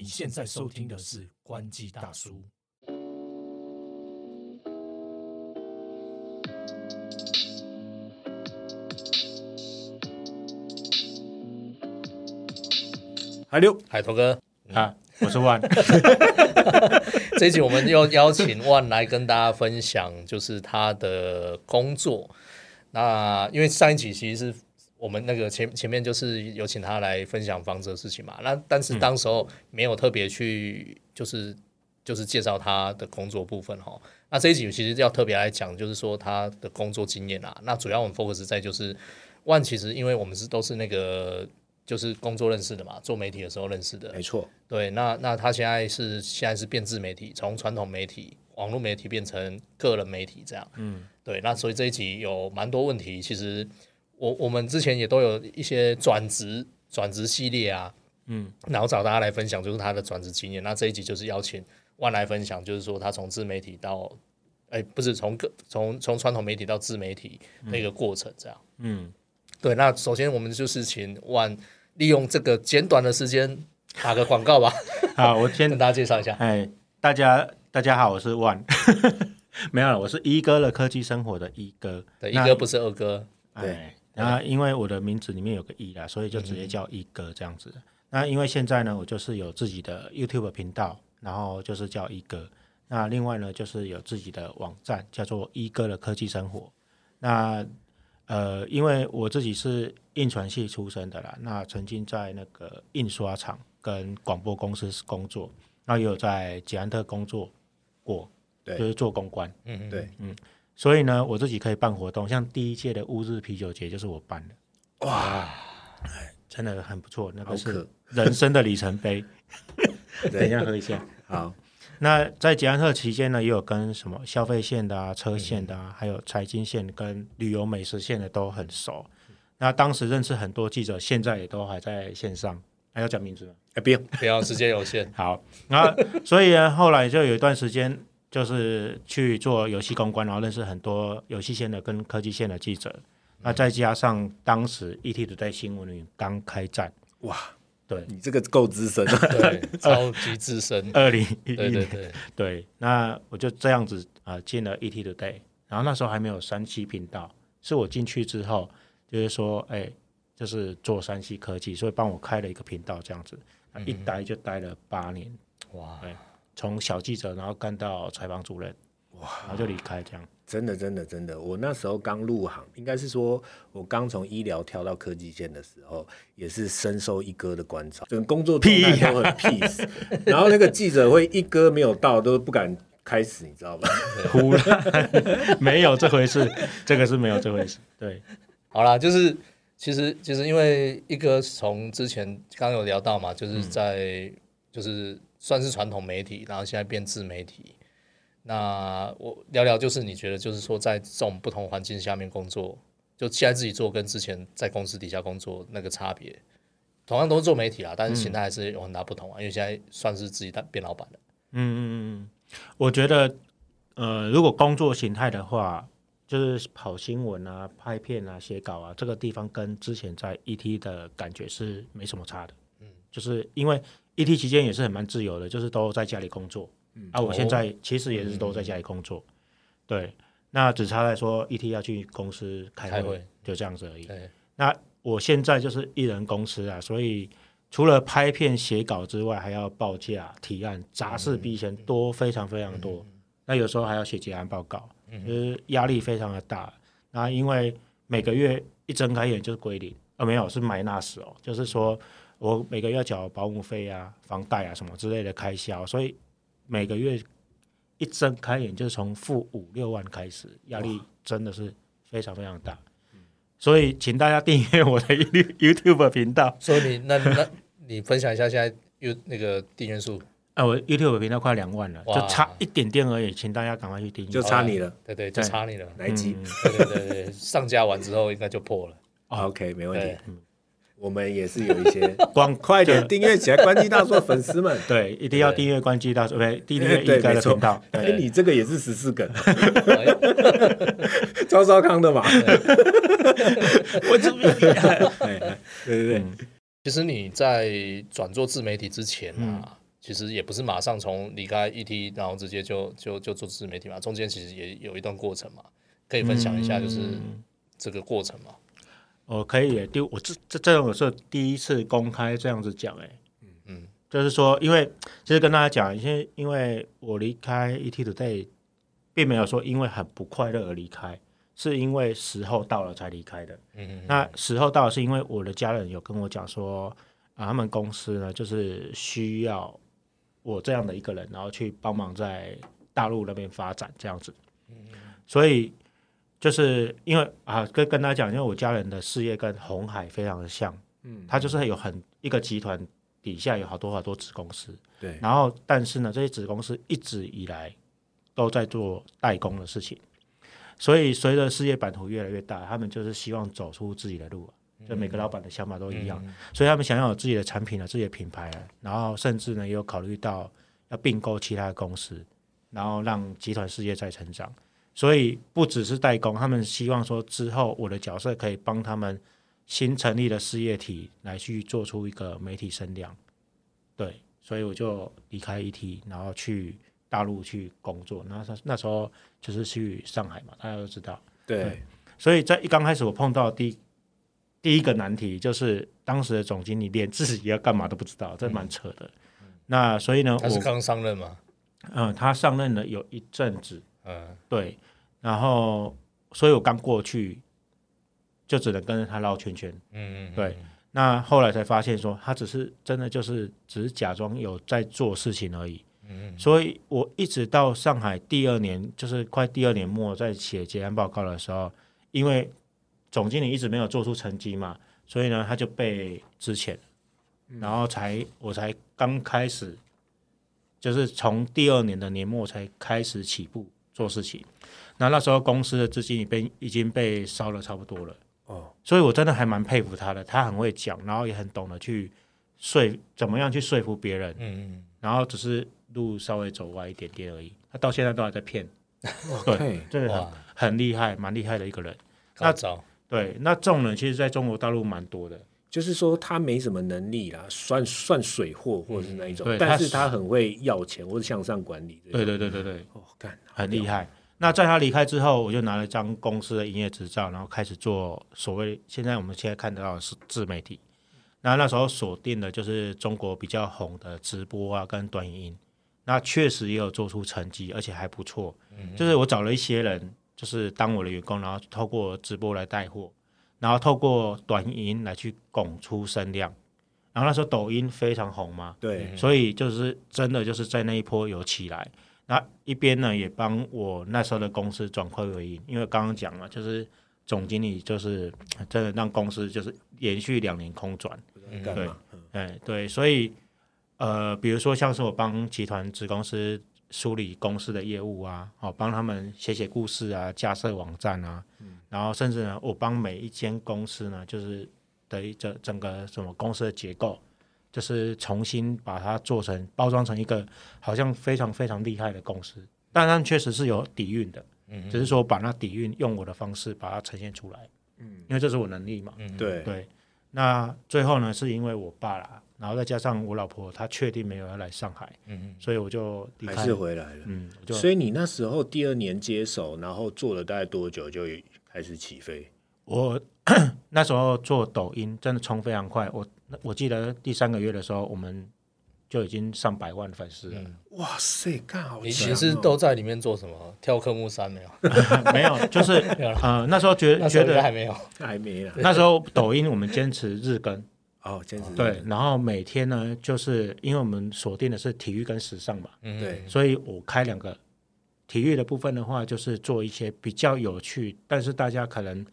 你现在收听的是《关机大叔》。海六，海头哥，啊，我是万，这一集我们又邀请万来跟大家分享，就是他的工作。那因为上一集其实是我们那个前前面就是有请他来分享房子的事情嘛，那但是当时候没有特别去就是就是介绍他的工作部分哈。那这一集其实要特别来讲，就是说他的工作经验啊。那主要我们 focus 在就是万，其实因为我们是都是那个就是工作认识的嘛，做媒体的时候认识的，没错，对，那那他现在是现在是变自媒体，从传统媒体、网络媒体变成个人媒体这样。嗯，对，那所以这一集有蛮多问题，其实我我们之前也都有一些转职转职系列啊，嗯，然后找大家来分享就是他的转职经验。那这一集就是邀请万来分享，就是说他从自媒体到，哎，不是从个从从传统媒体到自媒体那个过程这样。嗯，对，那首先我们就是请万利用这个简短的时间打个广告吧。好，我先跟大家介绍一下。哎，大家大家好，我是万，没有了，我是一哥的科技生活的一哥，对，一哥不是二哥，哎，然后因为我的名字里面有个一啦，所以就直接叫一哥这样子。那因为现在呢，我就是有自己的 YouTube 频道，然后就是叫一哥。那另外呢，就是有自己的网站，叫做一哥的科技生活。那呃，因为我自己是印传系出身的啦，那曾经在那个印刷厂跟广播公司工作，那也有在捷安特工作过，对就是做公关。嗯，对，所以呢，我自己可以办活动，像第一届的乌日啤酒节就是我办的，哇，哎，真的很不错，那个是人生的里程碑。等一，下喝一下。好，那在捷安特期间呢，也有跟什么消费线的啊、车线的啊，还有财经线跟旅游美食线的都很熟。那当时认识很多记者，现在也都还在线上。还要讲名字吗？哎，不用，不要时间有限，好，然后所以呢，后来就有一段时间，就是去做游戏公关，然后认识很多游戏线的跟科技线的记者。那再加上当时 ET 的在新闻里刚开战，哇，对，你这个够资深。啊，对，超级资深，二零一一对对年，对，对，那我就这样子啊、呃进了 ET Today，然后那时候还没有山西频道，是我进去之后，就是说，哎，就是做山西科技，所以帮我开了一个频道这样子，一待就待了八年，哇，从小记者然后干到采访主任，哇，然后就离开这样。真的，真的，真的，我那时候刚入行，应该是说我刚从医疗跳到科技线的时候，也是深受一哥的关照，整个工作状态都很 peace，然后那个记者会一哥没有到都不敢开始，你知道吧？胡乱，没有这回事，这个是没有这回事。对，好啦，就是其实其实因为一哥从之前刚刚有聊到嘛，就是在、就是算是传统媒体，然后现在变自媒体。那我聊聊，就是你觉得，就是说在这种不同环境下面工作，就现在自己做跟之前在公司底下工作那个差别，同样都是做媒体啊，但是形态还是有很大不同啊。因为现在算是自己当变老板了，嗯嗯嗯嗯，我觉得，呃，如果工作形态的话，就是跑新闻啊、拍片啊、写稿啊，这个地方跟之前在 ET 的感觉是没什么差的。嗯，就是因为 ET 期间也是很蛮自由的，就是都在家里工作。嗯，啊，我现在其实也是都在家里工作。对，那只差在说 ET 要去公司开会，开会就这样子而已。对，那我现在就是一人公司啊，所以除了拍片、写稿之外，还要报价、提案，杂事比以前多非常非常多。那有时候还要写结案报告，就是压力非常的大。那因为每个月一睁开眼就是归零，呃，没有是买纳斯哦，就是说我每个月要缴保姆费啊、房贷啊什么之类的开销，所以每个月一睁开眼就是从负五六万开始，压力真的是非常非常大。所以，请大家订阅我的 You- YouTube 频道。所以你那那你分享一下现在有那个订阅数，啊，我 YouTube 频道快两万了，就差一点点而已，请大家赶快去订阅。就差你了，对对，就差你了，来一集嗯对对对对，上架完之后应该就破了。？OK，没问题对。我们也是有一些，光快点。订阅起来，关机大叔的粉丝们。对，一定要订阅关机大叔，不对，订阅对，一哥的频道。。哎，你这个也是十四梗，哎 赵少康的嘛？我这边 哎，哎对对对，嗯。其实你在转做自媒体之前啊，其实也不是马上从离开 ET，然后直接就就就做自媒体嘛，中间其实也有一段过程嘛，可以分享一下，就是嗯。这个过程嘛。我可以耶，第我这这这种是第一次公开这样子讲，哎，嗯嗯就是说，因为其实跟大家讲，因为因为我离开 ET Today，并没有说因为很不快乐而离开，是因为时候到了才离开的。嗯那时候到了，是因为我的家人有跟我讲说，啊，他们公司呢就是需要我这样的一个人，然后去帮忙在大陆那边发展这样子。嗯所以就是因为啊，跟跟他讲，因为我家人的事业跟红海非常的像，嗯，他就是有很一个集团底下有好多好多子公司，对，然后但是呢，这些子公司一直以来都在做代工的事情，所以随着事业版图越来越大，他们就是希望走出自己的路啊。就每个老板的想法都一样，所以他们想要有自己的产品啊、自己的品牌啊，然后甚至呢也有考虑到要并购其他的公司，然后让集团事业再成长。所以不只是代工，他们希望说之后我的角色可以帮他们新成立的事业体来去做出一个媒体声量。对，所以我就离开 ET，然后去大陆去工作。然后那时候就是去上海嘛，大家都知道。对，所以在一刚开始我碰到第第一个难题就是当时的总经理连自己要干嘛都不知道，这蛮扯的。那所以呢，他是刚上任嘛，嗯，他上任了有一阵子，嗯对，然后所以我刚过去就只能跟着他绕圈圈。嗯嗯，对，那后来才发现说，他只是真的就是只是假装有在做事情而已。嗯所以我一直到上海第二年，就是快第二年末，在写结案报告的时候，因为总经理一直没有做出成绩嘛，所以呢，他就被支遣，然后才我才刚开始，就是从第二年的年末才开始起步做事情。那那时候公司的资金已被已经被烧的差不多了。哦，所以我真的还蛮佩服他的，他很会讲，然后也很懂得去说怎么样去说服别人，嗯然后只是路稍微走歪一点点而已。他到现在都还在骗，对，真的很，很厉害，蛮厉害的一个人。高招，对，那这种人其实在中国大陆蛮多的，就是说他没什么能力啦，算算水货或者是那一种，对但是他他很会要钱或者向上管理。对对对对对，哦，干，很厉害。那在他离开之后，我就拿了一张公司的营业执照，然后开始做所谓现在我们现在看得到的是自媒体。那那时候锁定的就是中国比较红的直播啊，跟短影音。那确实也有做出成绩，而且还不错。就是我找了一些人，就是当我的员工，然后透过直播来带货，然后透过短影音来去拱出声量。然后那时候抖音非常红嘛，对，所以就是真的就是在那一波有起来。那一边呢也帮我那时候的公司转亏为盈，因为刚刚讲了，就是总经理就是真的让公司就是连续两年空转，干嘛？嗯哎对，所以呃，比如说像是我帮集团子公司梳理公司的业务啊，哦，帮他们写写故事啊，架设网站啊，然后甚至呢，我帮每一间公司呢，就是的一整整个什么公司的结构，就是重新把它做成包装成一个好像非常非常厉害的公司，但他们确实是有底蕴的，嗯只是说把那底蕴用我的方式把它呈现出来，嗯，因为这是我能力嘛，对，对，那最后呢，是因为我爸啦，然后再加上我老婆，她确定没有要来上海，嗯所以我就离还是回来了。嗯，就所以你那时候第二年接手，然后做了大概多久就开始起飞？我 那时候做抖音真的冲非常快，我我记得第三个月的时候，我们就已经上百万粉丝了，哇塞，干好你强哦。你是都在里面做什么？跳科目三没有？没有，就是 呃那时候觉那时候觉得还没有。还没了。那时候抖音我们坚持日更，哦，坚持对，然后每天呢，就是因为我们锁定的是体育跟时尚嘛，嗯。对。所以我开两个体育的部分的话，就是做一些比较有趣，但是大家可能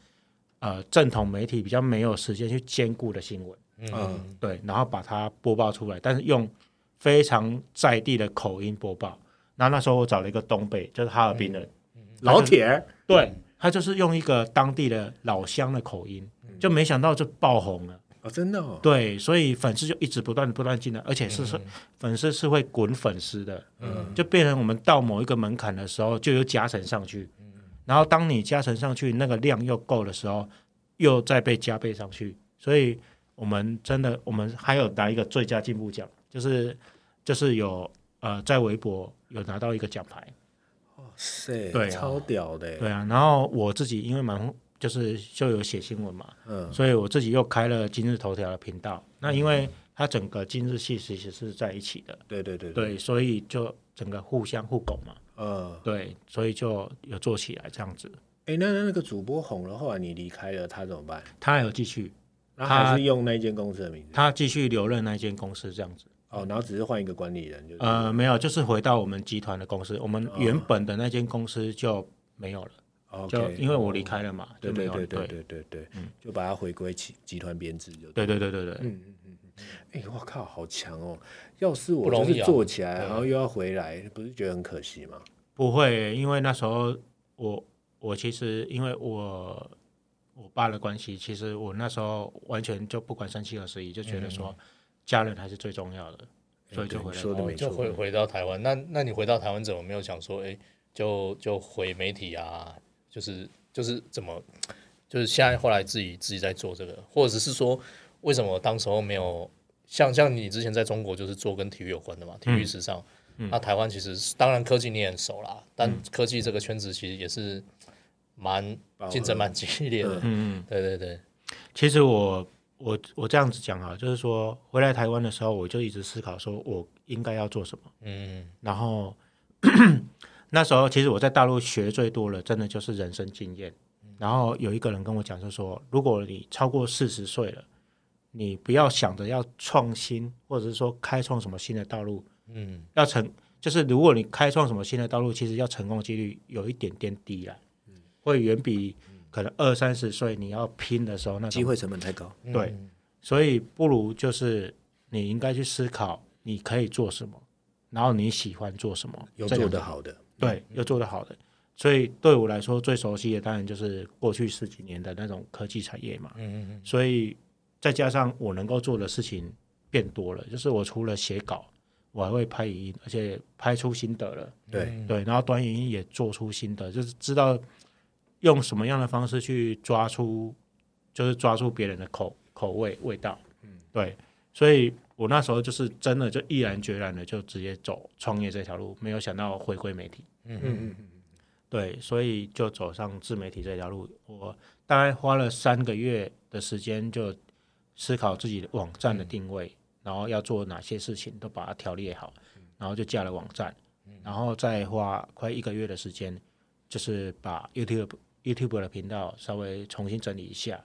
呃正统媒体比较没有时间去兼顾的新闻，嗯。对，然后把它播报出来，但是用非常在地的口音播报。然后那时候我找了一个东北，就是哈尔滨的，老铁，对他就是用一个当地的老乡的口音，就没想到就爆红了。哦，真的哦，对，所以粉丝就一直不断不断进来，而且是是、粉丝是会滚粉丝的，嗯。就变成我们到某一个门槛的时候，就有加成上去，然后当你加成上去，那个量又够的时候，又再被加倍上去，所以我们真的，我们还有拿一个最佳进步奖，就是就是有呃在微博有拿到一个奖牌，哇塞，对啊。超屌的，对啊，然后我自己因为蛮就是就有写新闻嘛，嗯，所以我自己又开了今日头条的频道。那因为它整个今日系其实是在一起的，对对对，对，所以就整个互相互拱嘛，嗯，对，所以就有做起来这样子。哎，那那那个主播红了，后来你离开了，他怎么办？他还有继续，然后他还是用那间公司的名字，他继续留任那间公司这样子。哦，然后只是换一个管理人，就是呃，没有，就是回到我们集团的公司，我们原本的那间公司就没有了，OK，就因为我离开了嘛，对就没有了。对对对。对对对嗯，就把它回归集集团编制就。对对对对对，嗯嗯嗯哎，我靠，好强哦！要是我不容易啊。就是做起来，对然后又要回来，不是觉得很可惜吗？不会，因为那时候我我其实因为我我爸的关系，其实我那时候完全就不管三七二十一，就觉得说家人还是最重要的，所以就回说的没错，就回回到台湾。那那你回到台湾怎么没有想说，哎，就就回媒体啊？就是就是怎么，就是现在后来自己自己在做这个，或者是说为什么当时候没有像像你之前在中国就是做跟体育有关的嘛，体育时尚。那台湾其实当然科技你也很熟啦，但科技这个圈子其实也是蛮竞争蛮激烈的。嗯嗯，对对对，其实我我我这样子讲啊，就是说回来台湾的时候，我就一直思考说我应该要做什么。嗯然后 那时候其实我在大陆学最多的，真的就是人生经验。然后有一个人跟我讲，就说如果你超过四十岁了，你不要想着要创新，或者是说开创什么新的道路，嗯要成就是如果你开创什么新的道路，其实要成功几率有一点点低啦，会远比可能二三十岁你要拼的时候那机会成本太高。嗯，对所以不如就是你应该去思考你可以做什么，然后你喜欢做什么，有做得好的，对，又做得好的。所以对我来说，最熟悉的当然就是过去十几年的那种科技产业嘛。嗯嗯嗯所以再加上我能够做的事情变多了，就是我除了写稿，我还会拍影音，而且拍出心得了。对，嗯对，然后短影音也做出心得，就是知道用什么样的方式去抓出，就是抓住别人的口口味味道。嗯，对，所以我那时候就是真的就毅然决然的就直接走创业这条路，没有想到回归媒体。嗯嗯嗯嗯，对，所以就走上自媒体这条路。我大概花了三个月的时间，就思考自己的网站的定位，然后要做哪些事情，都把它条列好，然后就架了网站，然后再花快一个月的时间，就是把 YouTube YouTube 的频道稍微重新整理一下，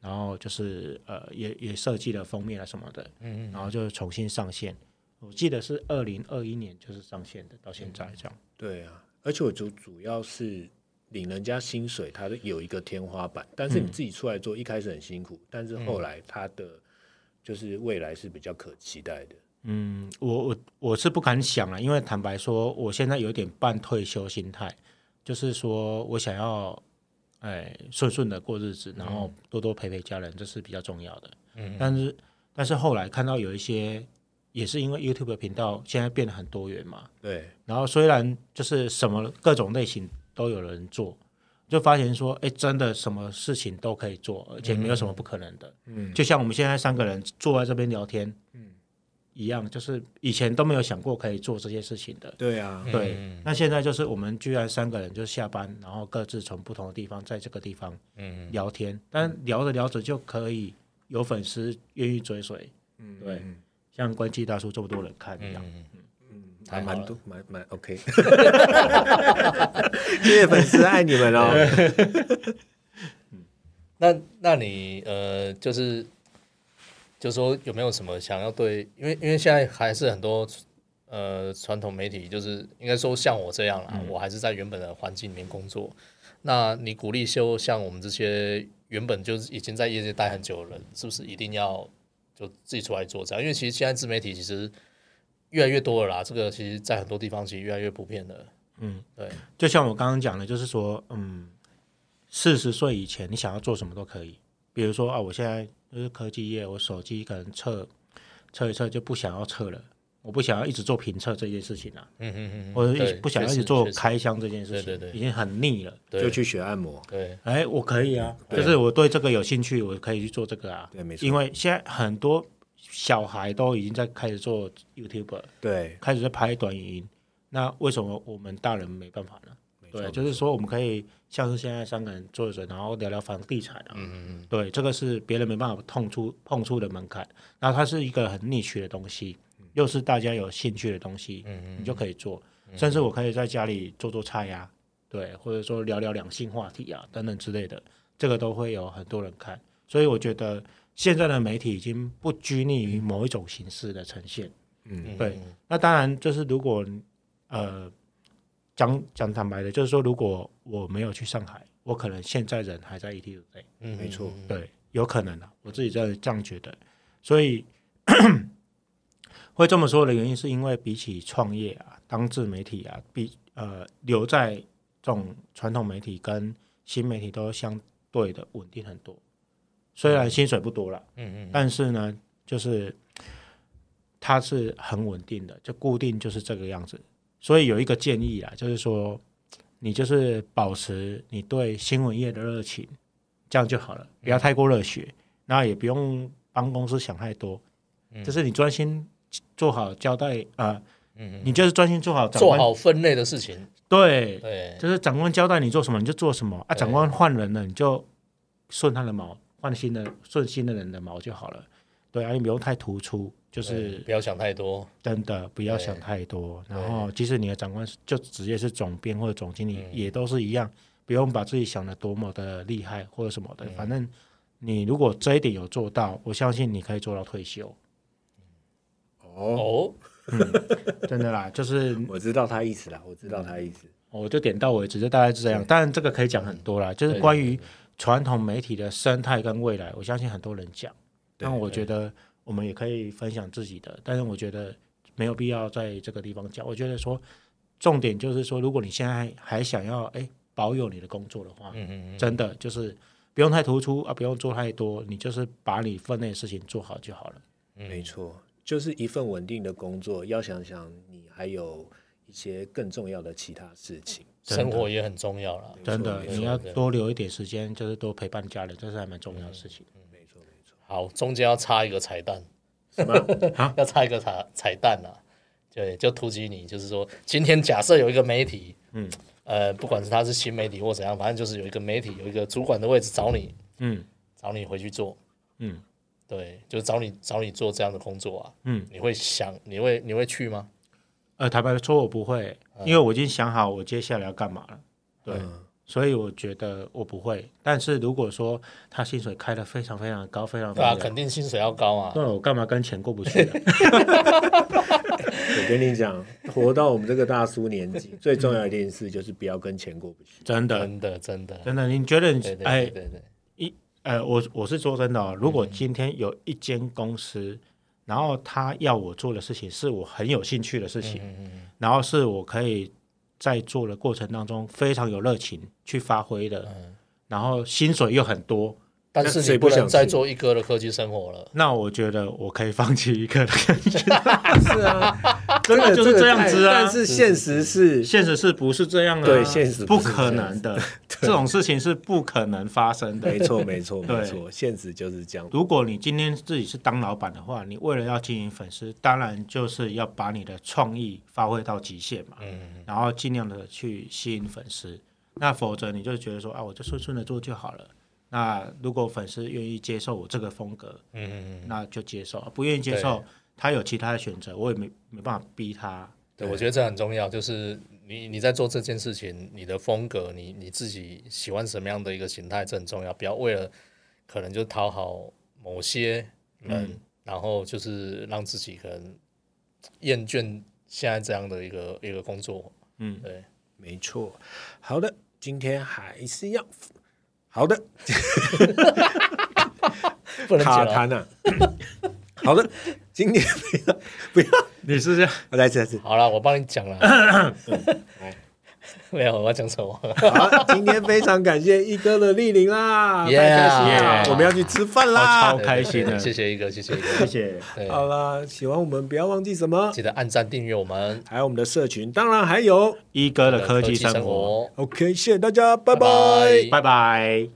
然后就是呃也也设计了封面啊什么的，嗯然后就重新上线。我记得是二零二一年就是上线的，到现在这样。对啊，而且我主主要是领人家薪水，它有一个天花板，但是你自己出来做，一开始很辛苦，但是后来它的就是未来是比较可期待的。嗯，我我我是不敢想了，因为坦白说，我现在有点半退休心态，就是说我想要，哎，顺顺的过日子，然后多多陪陪家人，这是比较重要的。嗯但是但是后来看到有一些，也是因为 YouTube 的频道现在变得很多元嘛，对，然后虽然就是什么各种类型都有人做，就发现说，哎，真的什么事情都可以做，而且没有什么不可能的。嗯，就像我们现在三个人坐在这边聊天，嗯一样，就是以前都没有想过可以做这些事情的。对啊，对，嗯那现在就是我们居然三个人就下班，然后各自从不同的地方在这个地方嗯聊天，但聊着聊着就可以有粉丝愿意追随，嗯对嗯像关机大叔这么多人看一样。还蛮多，蛮蛮 OK。谢谢粉丝，爱你们哦。那那你呃，就是就说有没有什么想要对，因为因为现在还是很多呃传统媒体，就是应该说像我这样啦，我还是在原本的环境里面工作。那你鼓励修像我们这些原本就是已经在业界待很久的人，是不是一定要就自己出来做这样？因为其实现在自媒体其实越来越多了啦，这个其实在很多地方其实越来越普遍了。嗯，对，就像我刚刚讲的，就是说，嗯，四十岁以前你想要做什么都可以，比如说啊，我现在就是科技业，我手机可能测测一测就不想要测了，我不想要一直做评测这件事情啊，嗯嗯嗯，或者对一不想要一直做开箱这件事情，对对对已经很腻了。就去学按摩，对，哎，我可以啊，就是我对这个有兴趣，我可以去做这个啊。对，没错。因为现在很多小孩都已经在开始做 YouTube，对，开始在拍短影音，那为什么我们大人没办法呢？对，就是说我们可以像是现在三个人坐着，然后聊聊房地产啊，嗯嗯嗯，对，这个是别人没办法碰触碰触的门槛。那它是一个很 niche 的东西，又是大家有兴趣的东西，嗯你就可以做。甚至我可以在家里做做菜呀、对，或者说聊聊两性话题啊等等之类的，这个都会有很多人看。所以我觉得现在的媒体已经不拘泥于某一种形式的呈现。嗯，对，那当然就是如果呃讲讲坦白的，就是说如果我没有去上海，我可能现在人还在 ET 对。嗯没错，对，有可能啊，我自己在这样觉得，所以 会这么说的原因，是因为比起创业啊、当自媒体啊，比呃留在这种传统媒体跟新媒体都相对的稳定很多。虽然薪水不多了，嗯嗯但是呢，就是它是很稳定的，就固定就是这个样子。所以有一个建议啊，就是说你就是保持你对新闻业的热情，这样就好了，不要太过热血，那也不用帮公司想太多，就是你专心做好交代啊、嗯你就是专心做好做好分类的事情，对，对，就是长官交代你做什么你就做什么啊，长官换人了你就顺他的毛，换新的顺新的人的毛就好了。对啊，你不用太突出，就是不要想太多，真的不要想太多。然后，即使你的长官就直接是总编或者总经理，嗯也都是一样，不用把自己想的多么的厉害或者什么的。嗯反正你如果这一点有做到，我相信你可以做到退休。哦，哦，真的啦，就是 我知道他意思啦，我知道他意思。我就点到为止，就大概是这样。对当然，这个可以讲很多啦，就是关于传统媒体的生态跟未来，我相信很多人讲。但我觉得我们也可以分享自己的，但是我觉得没有必要在这个地方讲。我觉得说，重点就是说，如果你现在还想要哎保有你的工作的话，嗯嗯嗯，真的就是不用太突出啊，不用做太多，你就是把你分内的事情做好就好了。嗯没错，就是一份稳定的工作，要想想你还有一些更重要的其他事情。生活也很重要了。真的，你要多留一点时间，就是多陪伴家人，这是还蛮重要的事情。好，中间要插一个彩蛋，什么？要插一个彩彩蛋啊，对，就突击你，就是说，今天假设有一个媒体，嗯，呃，不管是他是新媒体或怎样，反正就是有一个媒体有一个主管的位置找你，嗯。找你回去做，嗯。对，就找你找你做这样的工作啊，嗯。你会想，你会你会去吗？呃，坦白说，我不会，因为我已经想好我接下来要干嘛了。对，嗯所以我觉得我不会。但是如果说他薪水开的非常非常高，非常非对啊，肯定薪水要高啊，那我干嘛跟钱过不去呢？我跟你讲，活到我们这个大叔年纪，最重要的一件事就是不要跟钱过不去。真的，真的真的，真的，你觉得你对对哎对对一，呃，我我是说真的、哦，如果今天有一间公司，然后他要我做的事情是我很有兴趣的事情，嗯嗯然后是我可以在做的过程当中非常有热情去发挥的，嗯，然后薪水又很多，但是谁你不能再做一哥的科技生活了。那我觉得我可以放弃一个的感觉。是啊，真的就是这样子啊但是现实是，现实是不是这样的、对现实不可能的，这种事情是不可能发生的。没错，没错，没错，现实就是这样。如果你今天自己是当老板的话，你为了要经营粉丝，当然就是要把你的创意发挥到极限嘛，嗯，然后尽量的去吸引粉丝。那否则你就觉得说啊，我就顺顺的做就好了。那如果粉丝愿意接受我这个风格，嗯嗯嗯，那就接受；不愿意接受，他有其他的选择，我也没没办法逼他。对，我觉得这很重要，就是你你在做这件事情，你的风格，你你自己喜欢什么样的一个形态，这很重要。不要为了可能就讨好某些人，然后就是让自己可能厌倦现在这样的一个一个工作。嗯，对，没错。好的，今天还是要好的 不能。卡痰啊。好的，今天不要不要，你是这样，我再次再次。好了，我帮你讲了。来 没有，我要讲什么？好，今天非常感谢一哥的莅临啦 太开心了我们要去吃饭啦。超。开心的。谢谢一哥，谢谢一哥，谢谢。好啦，喜欢我们不要忘记什么，记得按赞订阅我们。还有我们的社群，当然还有。一哥的科技生生活，OK，谢谢大家，拜。拜拜。拜拜。